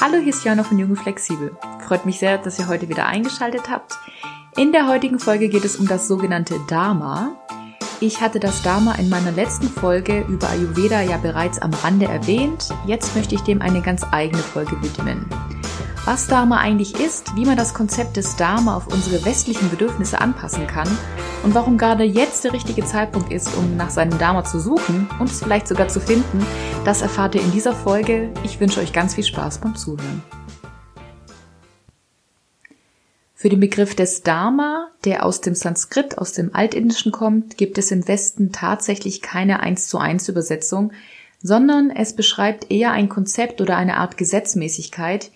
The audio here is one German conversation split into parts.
Hallo, hier ist Jana von Jung Flexibel. Freut mich sehr, dass ihr heute wieder eingeschaltet habt. In der heutigen Folge geht es um das sogenannte Dharma. Ich hatte das Dharma in meiner letzten Folge über Ayurveda ja bereits am Rande erwähnt. Jetzt möchte ich dem eine ganz eigene Folge widmen was Dharma eigentlich ist, wie man das Konzept des Dharma auf unsere westlichen Bedürfnisse anpassen kann und warum gerade jetzt der richtige Zeitpunkt ist, um nach seinem Dharma zu suchen und es vielleicht sogar zu finden, das erfahrt ihr in dieser Folge. Ich wünsche euch ganz viel Spaß beim Zuhören. Für den Begriff des Dharma, der aus dem Sanskrit, aus dem Altindischen kommt, gibt es im Westen tatsächlich keine 1 zu 1 Übersetzung, sondern es beschreibt eher ein Konzept oder eine Art Gesetzmäßigkeit,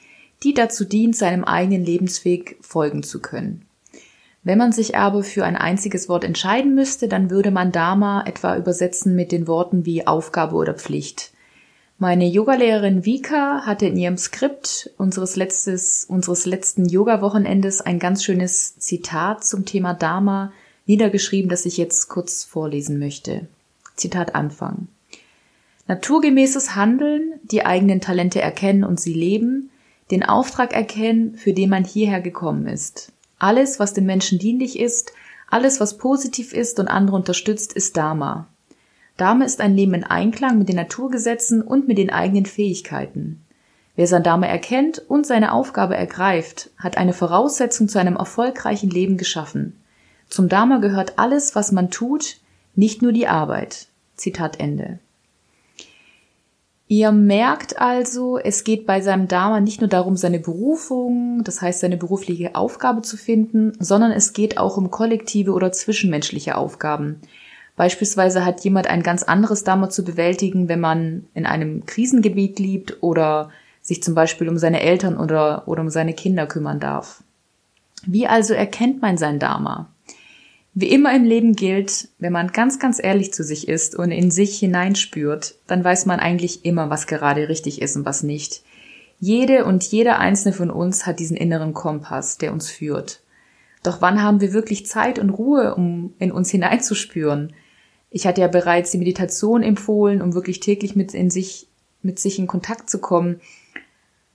die dazu dient, seinem eigenen Lebensweg folgen zu können. Wenn man sich aber für ein einziges Wort entscheiden müsste, dann würde man Dharma etwa übersetzen mit den Worten wie Aufgabe oder Pflicht. Meine Yogalehrerin Vika hatte in ihrem Skript unseres, letztes, unseres letzten Yoga-Wochenendes ein ganz schönes Zitat zum Thema Dharma niedergeschrieben, das ich jetzt kurz vorlesen möchte. Zitat Anfang. Naturgemäßes Handeln, die eigenen Talente erkennen und sie leben, den Auftrag erkennen, für den man hierher gekommen ist. Alles, was den Menschen dienlich ist, alles, was positiv ist und andere unterstützt, ist Dharma. Dharma ist ein Leben in Einklang mit den Naturgesetzen und mit den eigenen Fähigkeiten. Wer sein Dharma erkennt und seine Aufgabe ergreift, hat eine Voraussetzung zu einem erfolgreichen Leben geschaffen. Zum Dharma gehört alles, was man tut, nicht nur die Arbeit. Zitat Ende. Ihr merkt also, es geht bei seinem Dharma nicht nur darum, seine Berufung, das heißt seine berufliche Aufgabe zu finden, sondern es geht auch um kollektive oder zwischenmenschliche Aufgaben. Beispielsweise hat jemand ein ganz anderes Dharma zu bewältigen, wenn man in einem Krisengebiet liebt oder sich zum Beispiel um seine Eltern oder, oder um seine Kinder kümmern darf. Wie also erkennt man sein Dharma? Wie immer im Leben gilt, wenn man ganz, ganz ehrlich zu sich ist und in sich hineinspürt, dann weiß man eigentlich immer, was gerade richtig ist und was nicht. Jede und jeder einzelne von uns hat diesen inneren Kompass, der uns führt. Doch wann haben wir wirklich Zeit und Ruhe, um in uns hineinzuspüren? Ich hatte ja bereits die Meditation empfohlen, um wirklich täglich mit in sich, mit sich in Kontakt zu kommen.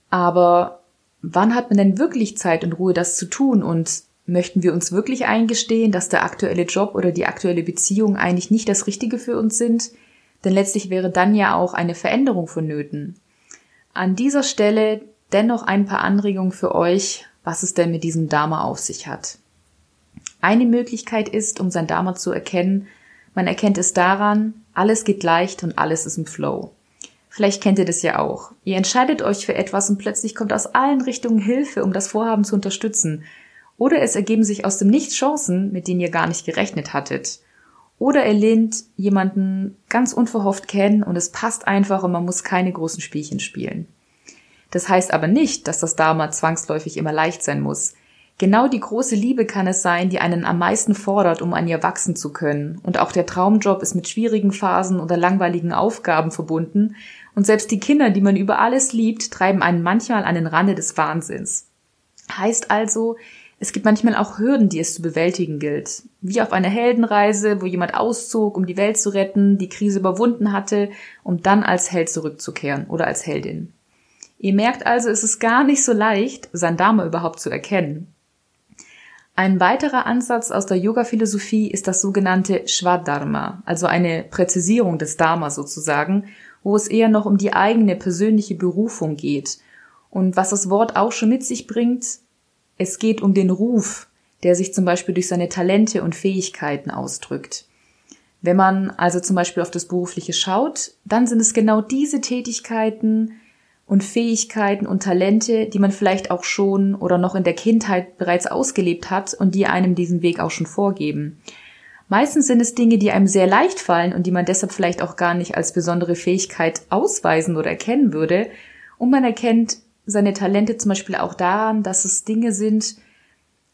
Aber wann hat man denn wirklich Zeit und Ruhe, das zu tun? Und Möchten wir uns wirklich eingestehen, dass der aktuelle Job oder die aktuelle Beziehung eigentlich nicht das Richtige für uns sind? Denn letztlich wäre dann ja auch eine Veränderung vonnöten. An dieser Stelle dennoch ein paar Anregungen für euch, was es denn mit diesem Dharma auf sich hat. Eine Möglichkeit ist, um sein Dharma zu erkennen, man erkennt es daran, alles geht leicht und alles ist im Flow. Vielleicht kennt ihr das ja auch. Ihr entscheidet euch für etwas und plötzlich kommt aus allen Richtungen Hilfe, um das Vorhaben zu unterstützen. Oder es ergeben sich aus dem Nichts Chancen, mit denen ihr gar nicht gerechnet hattet. Oder ihr lehnt jemanden ganz unverhofft kennen und es passt einfach und man muss keine großen Spielchen spielen. Das heißt aber nicht, dass das Dharma zwangsläufig immer leicht sein muss. Genau die große Liebe kann es sein, die einen am meisten fordert, um an ihr wachsen zu können. Und auch der Traumjob ist mit schwierigen Phasen oder langweiligen Aufgaben verbunden. Und selbst die Kinder, die man über alles liebt, treiben einen manchmal an den Rande des Wahnsinns. Heißt also, es gibt manchmal auch Hürden, die es zu bewältigen gilt. Wie auf einer Heldenreise, wo jemand auszog, um die Welt zu retten, die Krise überwunden hatte, um dann als Held zurückzukehren oder als Heldin. Ihr merkt also, es ist gar nicht so leicht, sein Dharma überhaupt zu erkennen. Ein weiterer Ansatz aus der Yoga-Philosophie ist das sogenannte Shvadharma, also eine Präzisierung des Dharma sozusagen, wo es eher noch um die eigene persönliche Berufung geht. Und was das Wort auch schon mit sich bringt, es geht um den Ruf, der sich zum Beispiel durch seine Talente und Fähigkeiten ausdrückt. Wenn man also zum Beispiel auf das Berufliche schaut, dann sind es genau diese Tätigkeiten und Fähigkeiten und Talente, die man vielleicht auch schon oder noch in der Kindheit bereits ausgelebt hat und die einem diesen Weg auch schon vorgeben. Meistens sind es Dinge, die einem sehr leicht fallen und die man deshalb vielleicht auch gar nicht als besondere Fähigkeit ausweisen oder erkennen würde. Und man erkennt seine Talente zum Beispiel auch daran, dass es Dinge sind,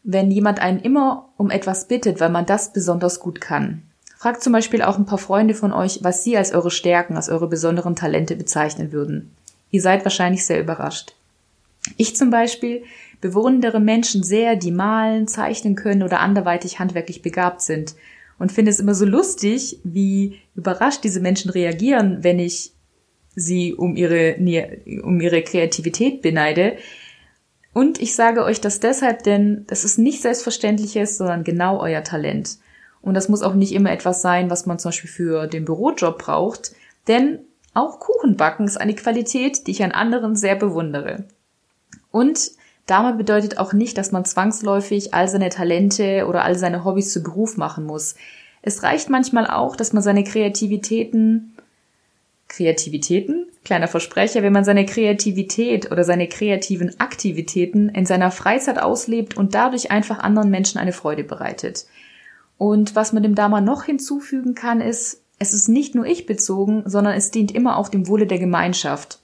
wenn jemand einen immer um etwas bittet, weil man das besonders gut kann. Fragt zum Beispiel auch ein paar Freunde von euch, was sie als eure Stärken, als eure besonderen Talente bezeichnen würden. Ihr seid wahrscheinlich sehr überrascht. Ich zum Beispiel bewundere Menschen sehr, die malen, zeichnen können oder anderweitig handwerklich begabt sind und finde es immer so lustig, wie überrascht diese Menschen reagieren, wenn ich sie um ihre, um ihre Kreativität beneide. Und ich sage euch das deshalb, denn das ist nicht selbstverständliches, sondern genau euer Talent. Und das muss auch nicht immer etwas sein, was man zum Beispiel für den Bürojob braucht, denn auch Kuchenbacken ist eine Qualität, die ich an anderen sehr bewundere. Und damit bedeutet auch nicht, dass man zwangsläufig all seine Talente oder all seine Hobbys zu Beruf machen muss. Es reicht manchmal auch, dass man seine Kreativitäten Kreativitäten? Kleiner Versprecher, wenn man seine Kreativität oder seine kreativen Aktivitäten in seiner Freizeit auslebt und dadurch einfach anderen Menschen eine Freude bereitet. Und was man dem Dama noch hinzufügen kann, ist, es ist nicht nur ich bezogen, sondern es dient immer auch dem Wohle der Gemeinschaft.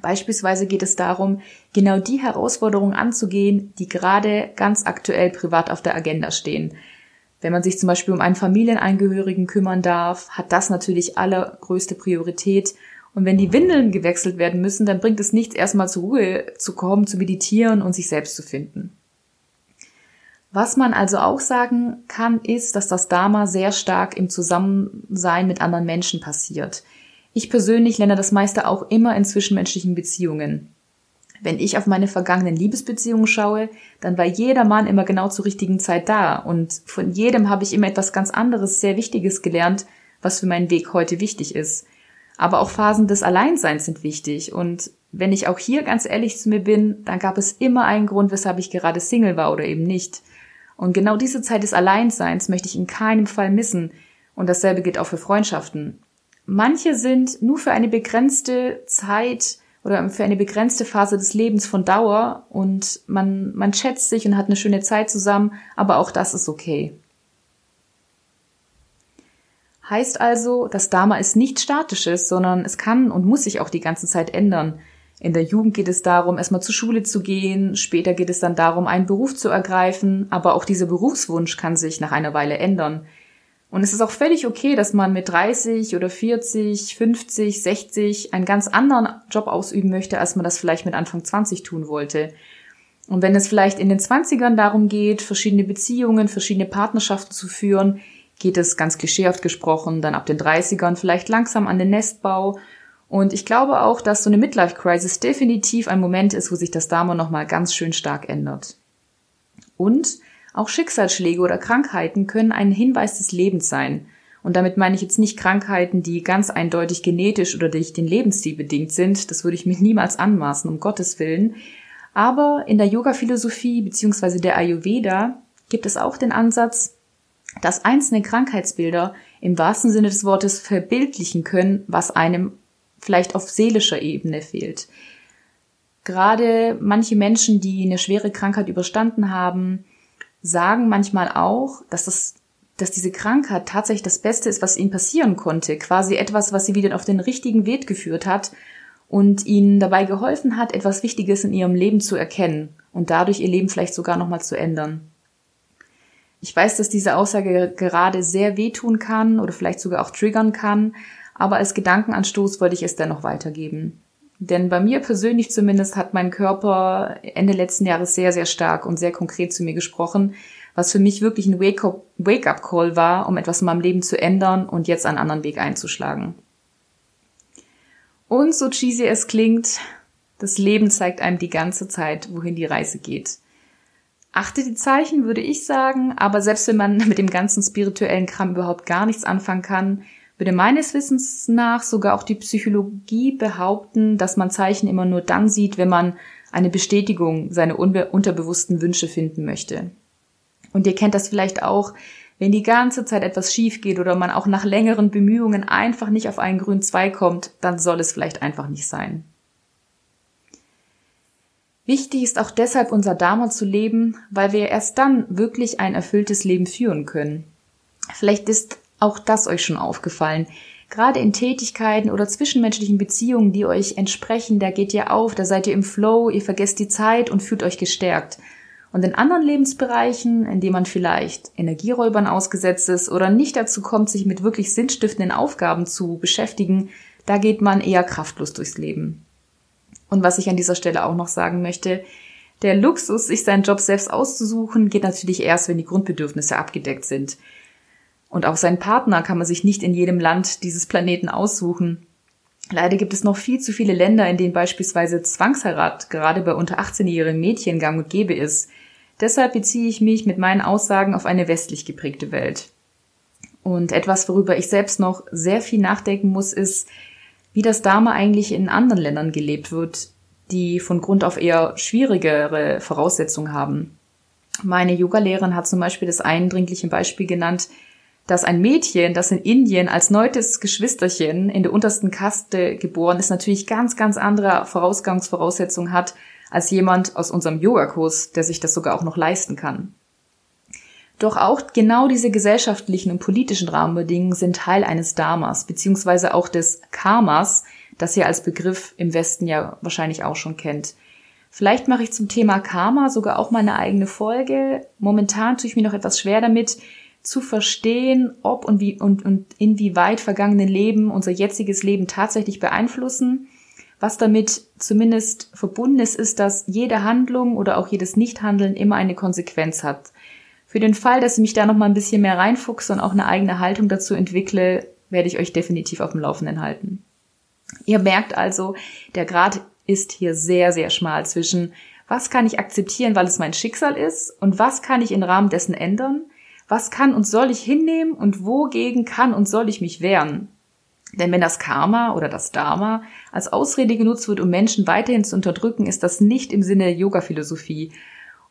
Beispielsweise geht es darum, genau die Herausforderungen anzugehen, die gerade ganz aktuell privat auf der Agenda stehen. Wenn man sich zum Beispiel um einen Familienangehörigen kümmern darf, hat das natürlich allergrößte Priorität. Und wenn die Windeln gewechselt werden müssen, dann bringt es nichts, erstmal zur Ruhe zu kommen, zu meditieren und sich selbst zu finden. Was man also auch sagen kann, ist, dass das Dharma sehr stark im Zusammensein mit anderen Menschen passiert. Ich persönlich lerne das meiste auch immer in zwischenmenschlichen Beziehungen. Wenn ich auf meine vergangenen Liebesbeziehungen schaue, dann war jeder Mann immer genau zur richtigen Zeit da und von jedem habe ich immer etwas ganz anderes, sehr Wichtiges gelernt, was für meinen Weg heute wichtig ist. Aber auch Phasen des Alleinseins sind wichtig und wenn ich auch hier ganz ehrlich zu mir bin, dann gab es immer einen Grund, weshalb ich gerade Single war oder eben nicht. Und genau diese Zeit des Alleinseins möchte ich in keinem Fall missen. Und dasselbe gilt auch für Freundschaften. Manche sind nur für eine begrenzte Zeit oder für eine begrenzte Phase des Lebens von Dauer und man, man schätzt sich und hat eine schöne Zeit zusammen, aber auch das ist okay. Heißt also, das Dharma ist nicht statisches, sondern es kann und muss sich auch die ganze Zeit ändern. In der Jugend geht es darum, erstmal zur Schule zu gehen, später geht es dann darum, einen Beruf zu ergreifen, aber auch dieser Berufswunsch kann sich nach einer Weile ändern. Und es ist auch völlig okay, dass man mit 30 oder 40, 50, 60 einen ganz anderen Job ausüben möchte, als man das vielleicht mit Anfang 20 tun wollte. Und wenn es vielleicht in den 20ern darum geht, verschiedene Beziehungen, verschiedene Partnerschaften zu führen, geht es ganz klischeehaft gesprochen dann ab den 30ern vielleicht langsam an den Nestbau und ich glaube auch, dass so eine Midlife-Crisis definitiv ein Moment ist, wo sich das Dharma nochmal ganz schön stark ändert. Und auch Schicksalsschläge oder Krankheiten können ein Hinweis des Lebens sein. Und damit meine ich jetzt nicht Krankheiten, die ganz eindeutig genetisch oder durch den Lebensstil bedingt sind. Das würde ich mir niemals anmaßen, um Gottes Willen. Aber in der Yoga-Philosophie bzw. der Ayurveda gibt es auch den Ansatz, dass einzelne Krankheitsbilder im wahrsten Sinne des Wortes verbildlichen können, was einem vielleicht auf seelischer Ebene fehlt. Gerade manche Menschen, die eine schwere Krankheit überstanden haben, sagen manchmal auch, dass das dass diese Krankheit tatsächlich das Beste ist, was ihnen passieren konnte. Quasi etwas, was sie wieder auf den richtigen Weg geführt hat und ihnen dabei geholfen hat, etwas Wichtiges in ihrem Leben zu erkennen und dadurch ihr Leben vielleicht sogar nochmal zu ändern. Ich weiß, dass diese Aussage gerade sehr wehtun kann oder vielleicht sogar auch triggern kann, aber als Gedankenanstoß wollte ich es dennoch weitergeben. Denn bei mir persönlich zumindest hat mein Körper Ende letzten Jahres sehr, sehr stark und sehr konkret zu mir gesprochen, was für mich wirklich ein Wake-up-Call war, um etwas in meinem Leben zu ändern und jetzt einen anderen Weg einzuschlagen. Und so cheesy es klingt, das Leben zeigt einem die ganze Zeit, wohin die Reise geht. Achte die Zeichen, würde ich sagen, aber selbst wenn man mit dem ganzen spirituellen Kram überhaupt gar nichts anfangen kann, würde meines Wissens nach sogar auch die Psychologie behaupten, dass man Zeichen immer nur dann sieht, wenn man eine Bestätigung seiner unterbewussten Wünsche finden möchte. Und ihr kennt das vielleicht auch, wenn die ganze Zeit etwas schief geht oder man auch nach längeren Bemühungen einfach nicht auf einen grünen Zweig kommt, dann soll es vielleicht einfach nicht sein. Wichtig ist auch deshalb unser Dharma zu leben, weil wir erst dann wirklich ein erfülltes Leben führen können. Vielleicht ist auch das euch schon aufgefallen. Gerade in Tätigkeiten oder zwischenmenschlichen Beziehungen, die euch entsprechen, da geht ihr auf, da seid ihr im Flow, ihr vergesst die Zeit und fühlt euch gestärkt. Und in anderen Lebensbereichen, in denen man vielleicht Energieräubern ausgesetzt ist oder nicht dazu kommt, sich mit wirklich sinnstiftenden Aufgaben zu beschäftigen, da geht man eher kraftlos durchs Leben. Und was ich an dieser Stelle auch noch sagen möchte, der Luxus, sich seinen Job selbst auszusuchen, geht natürlich erst, wenn die Grundbedürfnisse abgedeckt sind. Und auch seinen Partner kann man sich nicht in jedem Land dieses Planeten aussuchen. Leider gibt es noch viel zu viele Länder, in denen beispielsweise Zwangsheirat gerade bei unter 18-jährigen Mädchen gang und gäbe ist. Deshalb beziehe ich mich mit meinen Aussagen auf eine westlich geprägte Welt. Und etwas, worüber ich selbst noch sehr viel nachdenken muss, ist, wie das Dharma eigentlich in anderen Ländern gelebt wird, die von Grund auf eher schwierigere Voraussetzungen haben. Meine Yogalehrerin hat zum Beispiel das eindringliche Beispiel genannt, dass ein Mädchen, das in Indien als neuntes Geschwisterchen in der untersten Kaste geboren ist, natürlich ganz, ganz andere Vorausgangsvoraussetzungen hat als jemand aus unserem Yogakurs, der sich das sogar auch noch leisten kann. Doch auch genau diese gesellschaftlichen und politischen Rahmenbedingungen sind Teil eines Dharmas, beziehungsweise auch des Karmas, das ihr als Begriff im Westen ja wahrscheinlich auch schon kennt. Vielleicht mache ich zum Thema Karma sogar auch mal eine eigene Folge. Momentan tue ich mir noch etwas schwer damit, zu verstehen, ob und wie und, und inwieweit vergangene Leben unser jetziges Leben tatsächlich beeinflussen. Was damit zumindest verbunden ist, ist, dass jede Handlung oder auch jedes Nichthandeln immer eine Konsequenz hat. Für den Fall, dass ich mich da noch mal ein bisschen mehr reinfuchse und auch eine eigene Haltung dazu entwickle, werde ich euch definitiv auf dem Laufenden halten. Ihr merkt also, der Grad ist hier sehr, sehr schmal zwischen was kann ich akzeptieren, weil es mein Schicksal ist und was kann ich im Rahmen dessen ändern was kann und soll ich hinnehmen und wogegen kann und soll ich mich wehren? Denn wenn das Karma oder das Dharma als Ausrede genutzt wird, um Menschen weiterhin zu unterdrücken, ist das nicht im Sinne der Yoga-Philosophie.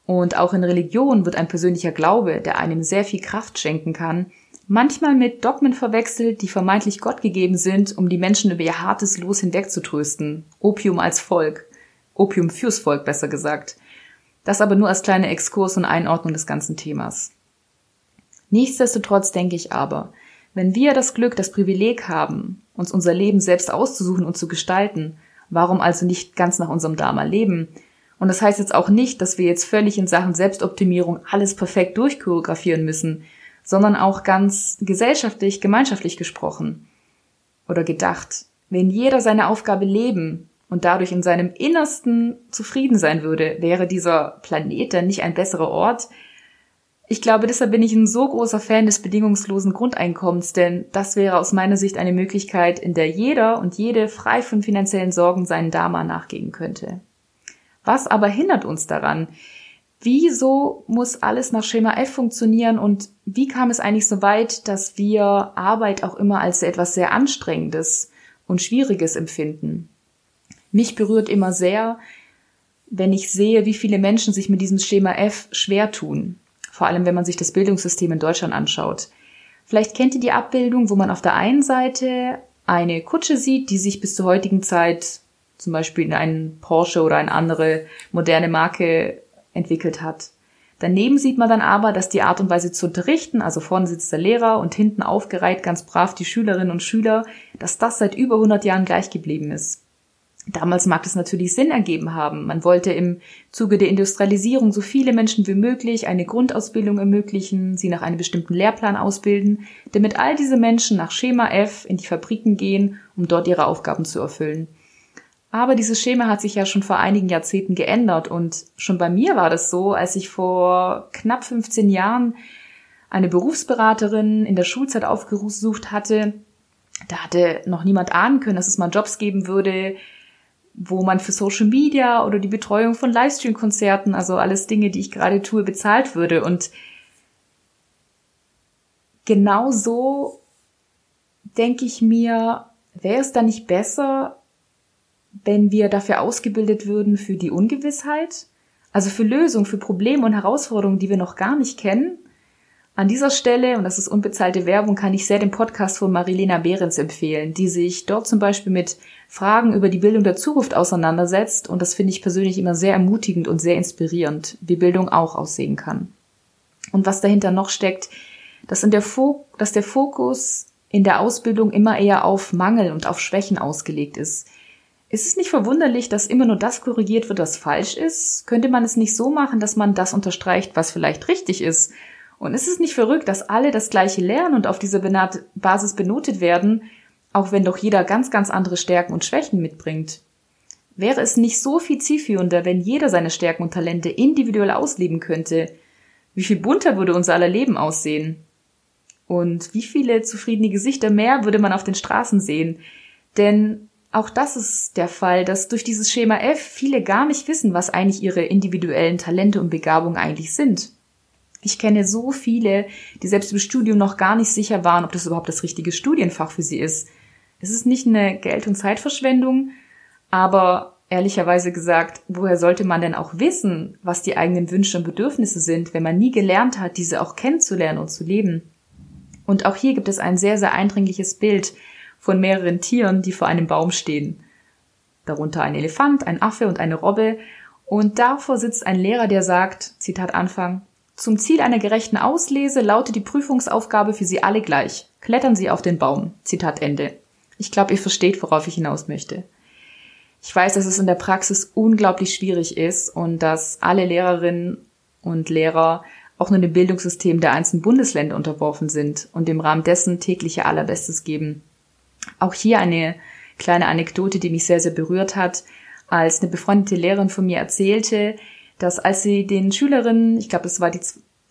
Und auch in Religion wird ein persönlicher Glaube, der einem sehr viel Kraft schenken kann, manchmal mit Dogmen verwechselt, die vermeintlich Gott gegeben sind, um die Menschen über ihr hartes Los hinwegzutrösten. Opium als Volk. Opium fürs Volk, besser gesagt. Das aber nur als kleine Exkurs und Einordnung des ganzen Themas. Nichtsdestotrotz denke ich aber, wenn wir das Glück, das Privileg haben, uns unser Leben selbst auszusuchen und zu gestalten, warum also nicht ganz nach unserem Dharma leben? Und das heißt jetzt auch nicht, dass wir jetzt völlig in Sachen Selbstoptimierung alles perfekt durchchoreografieren müssen, sondern auch ganz gesellschaftlich, gemeinschaftlich gesprochen oder gedacht. Wenn jeder seine Aufgabe leben und dadurch in seinem Innersten zufrieden sein würde, wäre dieser Planet dann nicht ein besserer Ort, ich glaube, deshalb bin ich ein so großer Fan des bedingungslosen Grundeinkommens, denn das wäre aus meiner Sicht eine Möglichkeit, in der jeder und jede frei von finanziellen Sorgen seinen Dharma nachgehen könnte. Was aber hindert uns daran? Wieso muss alles nach Schema F funktionieren und wie kam es eigentlich so weit, dass wir Arbeit auch immer als etwas sehr Anstrengendes und Schwieriges empfinden? Mich berührt immer sehr, wenn ich sehe, wie viele Menschen sich mit diesem Schema F schwer tun vor allem wenn man sich das Bildungssystem in Deutschland anschaut. Vielleicht kennt ihr die Abbildung, wo man auf der einen Seite eine Kutsche sieht, die sich bis zur heutigen Zeit zum Beispiel in einen Porsche oder eine andere moderne Marke entwickelt hat. Daneben sieht man dann aber, dass die Art und Weise zu unterrichten, also vorne sitzt der Lehrer und hinten aufgereiht ganz brav die Schülerinnen und Schüler, dass das seit über 100 Jahren gleich geblieben ist. Damals mag es natürlich Sinn ergeben haben. Man wollte im Zuge der Industrialisierung so viele Menschen wie möglich eine Grundausbildung ermöglichen, sie nach einem bestimmten Lehrplan ausbilden, damit all diese Menschen nach Schema F in die Fabriken gehen, um dort ihre Aufgaben zu erfüllen. Aber dieses Schema hat sich ja schon vor einigen Jahrzehnten geändert und schon bei mir war das so, als ich vor knapp 15 Jahren eine Berufsberaterin in der Schulzeit aufgesucht hatte, da hatte noch niemand ahnen können, dass es mal Jobs geben würde, wo man für Social Media oder die Betreuung von Livestream-Konzerten, also alles Dinge, die ich gerade tue, bezahlt würde. Und genau so denke ich mir, wäre es dann nicht besser, wenn wir dafür ausgebildet würden für die Ungewissheit? Also für Lösungen, für Probleme und Herausforderungen, die wir noch gar nicht kennen? An dieser Stelle, und das ist unbezahlte Werbung, kann ich sehr den Podcast von Marilena Behrens empfehlen, die sich dort zum Beispiel mit Fragen über die Bildung der Zukunft auseinandersetzt. Und das finde ich persönlich immer sehr ermutigend und sehr inspirierend, wie Bildung auch aussehen kann. Und was dahinter noch steckt, dass, der Fo dass der Fokus in der Ausbildung immer eher auf Mangel und auf Schwächen ausgelegt ist. Ist es nicht verwunderlich, dass immer nur das korrigiert wird, was falsch ist? Könnte man es nicht so machen, dass man das unterstreicht, was vielleicht richtig ist und ist es nicht verrückt, dass alle das gleiche lernen und auf dieser Basis benotet werden, auch wenn doch jeder ganz, ganz andere Stärken und Schwächen mitbringt? Wäre es nicht so viel zielführender, wenn jeder seine Stärken und Talente individuell ausleben könnte? Wie viel bunter würde unser aller Leben aussehen? Und wie viele zufriedene Gesichter mehr würde man auf den Straßen sehen? Denn auch das ist der Fall, dass durch dieses Schema F viele gar nicht wissen, was eigentlich ihre individuellen Talente und Begabungen eigentlich sind. Ich kenne so viele, die selbst im Studium noch gar nicht sicher waren, ob das überhaupt das richtige Studienfach für sie ist. Es ist nicht eine Geld- und Zeitverschwendung, aber ehrlicherweise gesagt, woher sollte man denn auch wissen, was die eigenen Wünsche und Bedürfnisse sind, wenn man nie gelernt hat, diese auch kennenzulernen und zu leben? Und auch hier gibt es ein sehr, sehr eindringliches Bild von mehreren Tieren, die vor einem Baum stehen. Darunter ein Elefant, ein Affe und eine Robbe. Und davor sitzt ein Lehrer, der sagt, Zitat Anfang, zum Ziel einer gerechten Auslese lautet die Prüfungsaufgabe für Sie alle gleich. Klettern Sie auf den Baum. Zitat Ende. Ich glaube, ihr versteht, worauf ich hinaus möchte. Ich weiß, dass es in der Praxis unglaublich schwierig ist und dass alle Lehrerinnen und Lehrer auch nur dem Bildungssystem der einzelnen Bundesländer unterworfen sind und im Rahmen dessen täglich ihr allerbestes geben. Auch hier eine kleine Anekdote, die mich sehr, sehr berührt hat, als eine befreundete Lehrerin von mir erzählte, dass als sie den Schülerinnen, ich glaube, das war die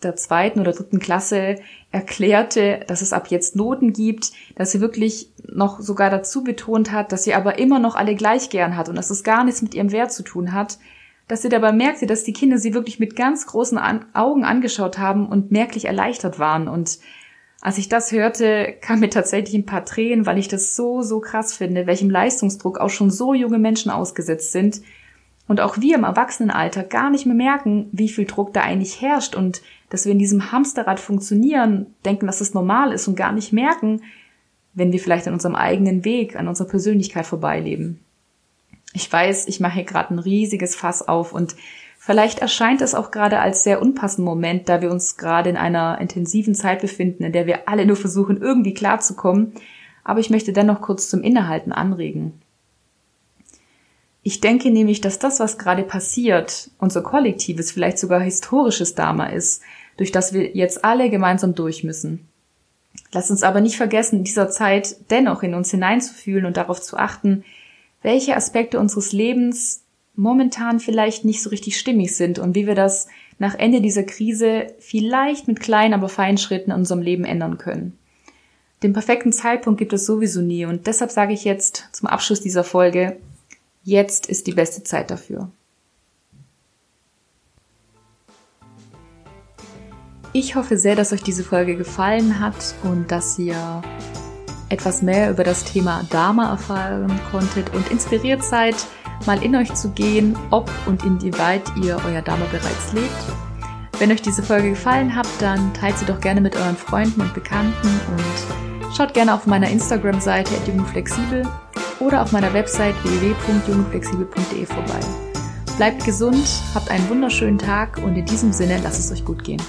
der zweiten oder dritten Klasse erklärte, dass es ab jetzt Noten gibt, dass sie wirklich noch sogar dazu betont hat, dass sie aber immer noch alle gleich gern hat und dass es gar nichts mit ihrem Wert zu tun hat, dass sie dabei merkte, dass die Kinder sie wirklich mit ganz großen An Augen angeschaut haben und merklich erleichtert waren. Und als ich das hörte, kam mir tatsächlich ein paar Tränen, weil ich das so, so krass finde, welchem Leistungsdruck auch schon so junge Menschen ausgesetzt sind und auch wir im Erwachsenenalter gar nicht mehr merken, wie viel Druck da eigentlich herrscht und dass wir in diesem Hamsterrad funktionieren, denken, dass es normal ist und gar nicht merken, wenn wir vielleicht an unserem eigenen Weg, an unserer Persönlichkeit vorbeileben. Ich weiß, ich mache hier gerade ein riesiges Fass auf und vielleicht erscheint es auch gerade als sehr unpassender Moment, da wir uns gerade in einer intensiven Zeit befinden, in der wir alle nur versuchen, irgendwie klarzukommen. Aber ich möchte dennoch kurz zum Innehalten anregen. Ich denke nämlich, dass das, was gerade passiert, unser kollektives, vielleicht sogar historisches Dharma ist, durch das wir jetzt alle gemeinsam durch müssen. Lass uns aber nicht vergessen, in dieser Zeit dennoch in uns hineinzufühlen und darauf zu achten, welche Aspekte unseres Lebens momentan vielleicht nicht so richtig stimmig sind und wie wir das nach Ende dieser Krise vielleicht mit kleinen, aber feinen Schritten in unserem Leben ändern können. Den perfekten Zeitpunkt gibt es sowieso nie und deshalb sage ich jetzt zum Abschluss dieser Folge, Jetzt ist die beste Zeit dafür. Ich hoffe sehr, dass euch diese Folge gefallen hat und dass ihr etwas mehr über das Thema Dharma erfahren konntet und inspiriert seid, mal in euch zu gehen, ob und inwieweit ihr euer Dharma bereits lebt. Wenn euch diese Folge gefallen hat, dann teilt sie doch gerne mit euren Freunden und Bekannten und schaut gerne auf meiner Instagram-Seite flexibel oder auf meiner Website www.jungflexibel.de vorbei. Bleibt gesund, habt einen wunderschönen Tag und in diesem Sinne lasst es euch gut gehen.